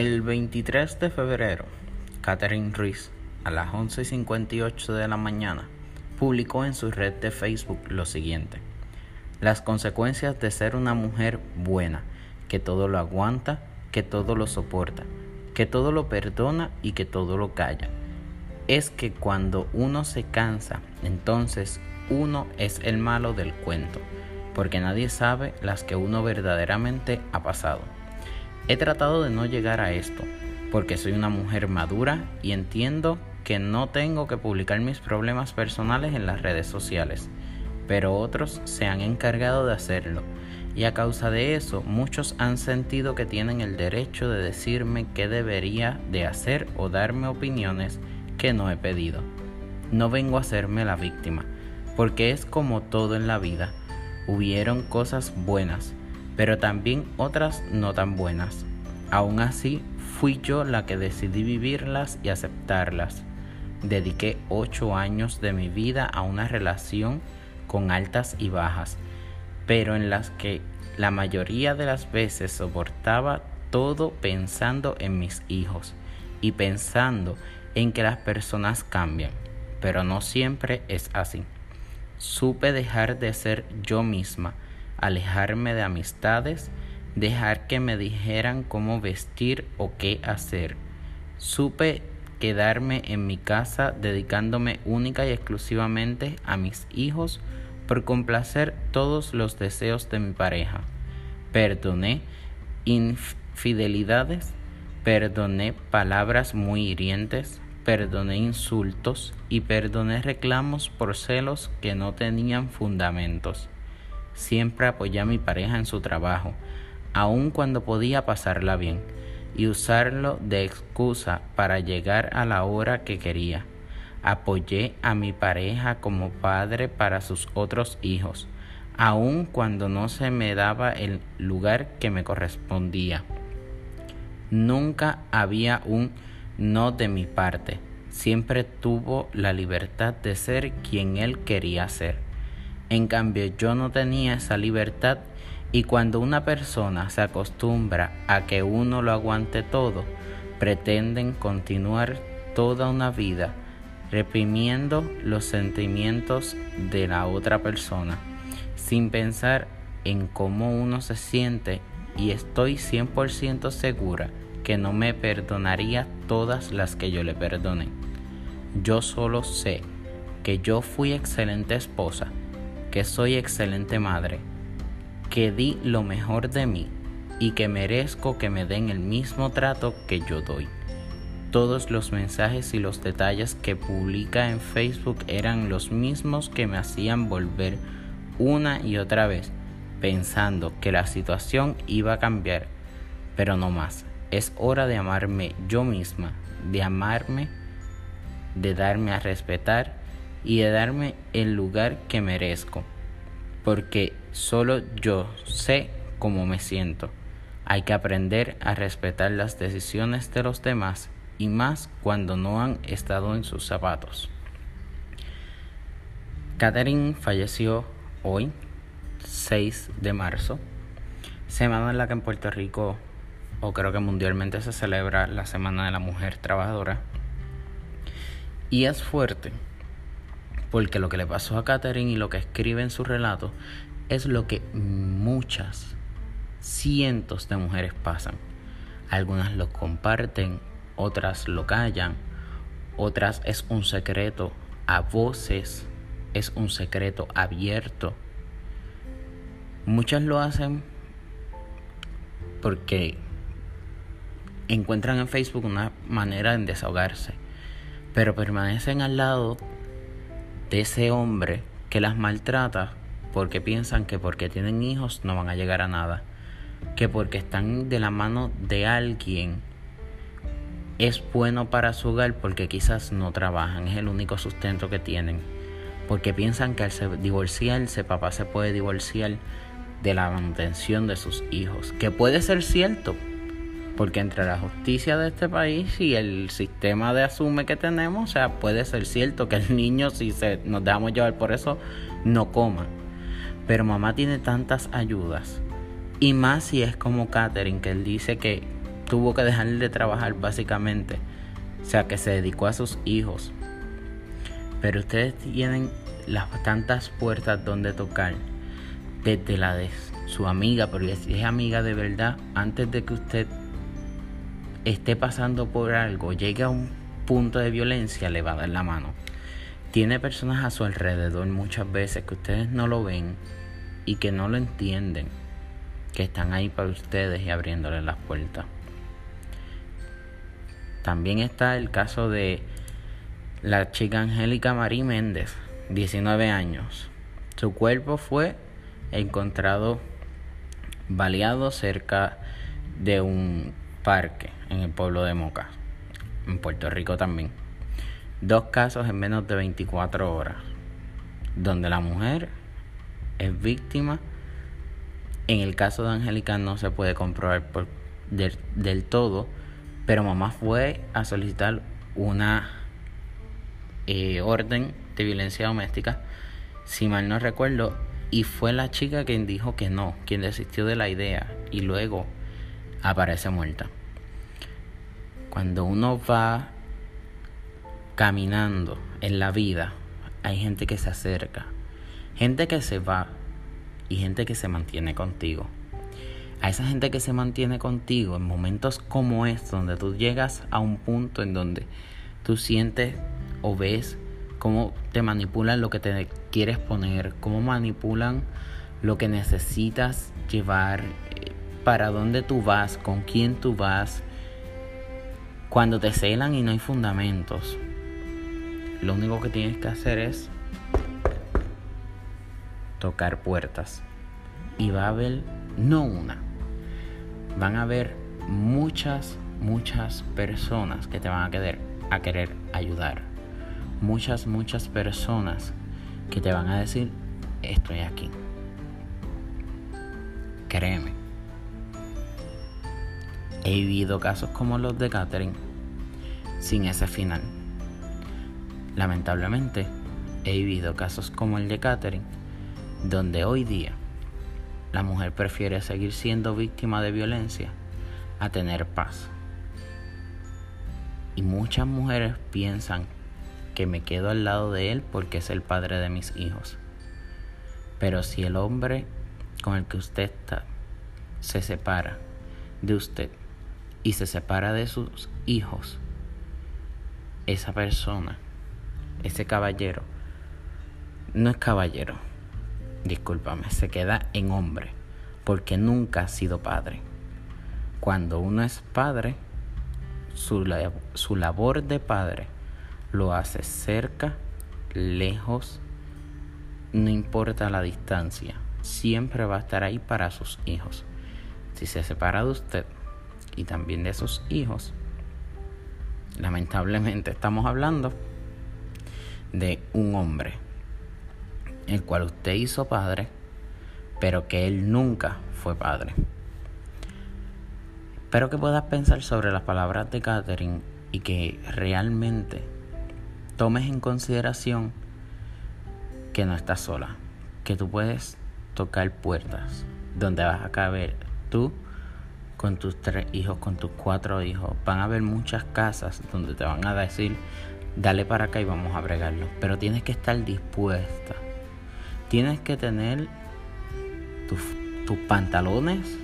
El 23 de febrero, Catherine Ruiz, a las 11.58 de la mañana, publicó en su red de Facebook lo siguiente. Las consecuencias de ser una mujer buena, que todo lo aguanta, que todo lo soporta, que todo lo perdona y que todo lo calla. Es que cuando uno se cansa, entonces uno es el malo del cuento, porque nadie sabe las que uno verdaderamente ha pasado. He tratado de no llegar a esto, porque soy una mujer madura y entiendo que no tengo que publicar mis problemas personales en las redes sociales, pero otros se han encargado de hacerlo, y a causa de eso muchos han sentido que tienen el derecho de decirme qué debería de hacer o darme opiniones que no he pedido. No vengo a hacerme la víctima, porque es como todo en la vida. Hubieron cosas buenas, pero también otras no tan buenas. Aún así, fui yo la que decidí vivirlas y aceptarlas. Dediqué ocho años de mi vida a una relación con altas y bajas, pero en las que la mayoría de las veces soportaba todo pensando en mis hijos y pensando en que las personas cambian, pero no siempre es así. Supe dejar de ser yo misma, alejarme de amistades, dejar que me dijeran cómo vestir o qué hacer. Supe quedarme en mi casa dedicándome única y exclusivamente a mis hijos por complacer todos los deseos de mi pareja. Perdoné infidelidades, perdoné palabras muy hirientes, perdoné insultos y perdoné reclamos por celos que no tenían fundamentos. Siempre apoyé a mi pareja en su trabajo, aun cuando podía pasarla bien, y usarlo de excusa para llegar a la hora que quería. Apoyé a mi pareja como padre para sus otros hijos, aun cuando no se me daba el lugar que me correspondía. Nunca había un no de mi parte. Siempre tuvo la libertad de ser quien él quería ser. En cambio, yo no tenía esa libertad y cuando una persona se acostumbra a que uno lo aguante todo, pretenden continuar toda una vida reprimiendo los sentimientos de la otra persona, sin pensar en cómo uno se siente y estoy 100% segura que no me perdonaría todas las que yo le perdoné. Yo solo sé que yo fui excelente esposa, que soy excelente madre, que di lo mejor de mí y que merezco que me den el mismo trato que yo doy. Todos los mensajes y los detalles que publica en Facebook eran los mismos que me hacían volver una y otra vez, pensando que la situación iba a cambiar, pero no más. Es hora de amarme yo misma, de amarme, de darme a respetar y de darme el lugar que merezco, porque solo yo sé cómo me siento. Hay que aprender a respetar las decisiones de los demás y más cuando no han estado en sus zapatos. Catherine falleció hoy, 6 de marzo, semana en la que en Puerto Rico o creo que mundialmente se celebra la Semana de la Mujer Trabajadora. Y es fuerte, porque lo que le pasó a Catherine y lo que escribe en su relato es lo que muchas, cientos de mujeres pasan. Algunas lo comparten, otras lo callan, otras es un secreto a voces, es un secreto abierto. Muchas lo hacen porque encuentran en Facebook una manera de desahogarse, pero permanecen al lado de ese hombre que las maltrata porque piensan que porque tienen hijos no van a llegar a nada, que porque están de la mano de alguien es bueno para su hogar porque quizás no trabajan, es el único sustento que tienen, porque piensan que al divorciarse papá se puede divorciar de la manutención de sus hijos, que puede ser cierto, porque entre la justicia de este país y el sistema de asume que tenemos, o sea, puede ser cierto que el niño, si se, nos dejamos llevar por eso, no coma. Pero mamá tiene tantas ayudas. Y más si es como Catherine, que él dice que tuvo que dejar de trabajar básicamente. O sea, que se dedicó a sus hijos. Pero ustedes tienen las tantas puertas donde tocar. Desde la de su amiga, porque si es amiga de verdad, antes de que usted esté pasando por algo, llegue a un punto de violencia, le va a dar la mano. Tiene personas a su alrededor muchas veces que ustedes no lo ven y que no lo entienden, que están ahí para ustedes y abriéndoles las puertas. También está el caso de la chica Angélica Marí Méndez, 19 años. Su cuerpo fue encontrado baleado cerca de un parque en el pueblo de Moca, en Puerto Rico también. Dos casos en menos de 24 horas, donde la mujer es víctima. En el caso de Angélica no se puede comprobar del todo, pero mamá fue a solicitar una eh, orden de violencia doméstica, si mal no recuerdo, y fue la chica quien dijo que no, quien desistió de la idea y luego aparece muerta. Cuando uno va caminando en la vida, hay gente que se acerca, gente que se va y gente que se mantiene contigo. A esa gente que se mantiene contigo en momentos como estos, donde tú llegas a un punto en donde tú sientes o ves cómo te manipulan lo que te quieres poner, cómo manipulan lo que necesitas llevar, eh, para dónde tú vas, con quién tú vas, cuando te celan y no hay fundamentos. Lo único que tienes que hacer es tocar puertas. Y va a haber no una, van a haber muchas, muchas personas que te van a querer, a querer ayudar. Muchas, muchas personas que te van a decir, estoy aquí. Créeme. He vivido casos como los de Catherine sin ese final. Lamentablemente, he vivido casos como el de Catherine, donde hoy día la mujer prefiere seguir siendo víctima de violencia a tener paz. Y muchas mujeres piensan que me quedo al lado de él porque es el padre de mis hijos. Pero si el hombre con el que usted está se separa de usted y se separa de sus hijos, esa persona, ese caballero, no es caballero discúlpame, se queda en hombre, porque nunca ha sido padre. Cuando uno es padre, su, su labor de padre lo hace cerca, lejos, no importa la distancia, siempre va a estar ahí para sus hijos. Si se separa de usted y también de sus hijos, lamentablemente estamos hablando de un hombre el cual usted hizo padre, pero que él nunca fue padre. Espero que puedas pensar sobre las palabras de Catherine y que realmente tomes en consideración que no estás sola, que tú puedes tocar puertas donde vas a caber tú con tus tres hijos, con tus cuatro hijos. Van a haber muchas casas donde te van a decir, dale para acá y vamos a bregarlo. Pero tienes que estar dispuesta tienes que tener tus, pantalones,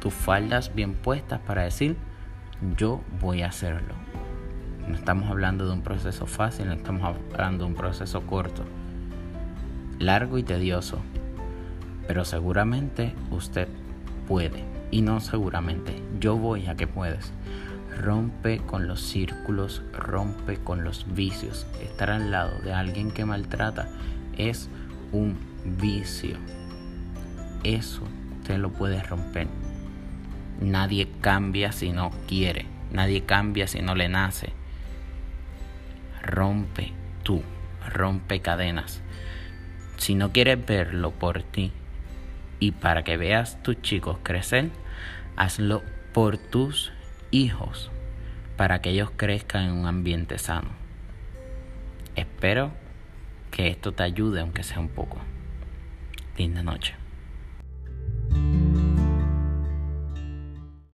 tus faldas bien puestas para decir, yo voy a hacerlo. No estamos hablando de un proceso fácil, no estamos hablando de un proceso corto, largo y tedioso. Pero seguramente usted puede. Y no seguramente, yo voy a que puedes. Rompe con los círculos, rompe con los vicios. Estar al lado de alguien que maltrata es un vicio. Eso usted lo puede romper. Nadie cambia si no quiere. Nadie cambia si no le nace. Rompe tú. Rompe cadenas. Si no quieres verlo por ti y para que veas tus chicos crecer, hazlo por tus hijos para que ellos crezcan en un ambiente sano. Espero que esto te ayude aunque sea un poco. Linda noche.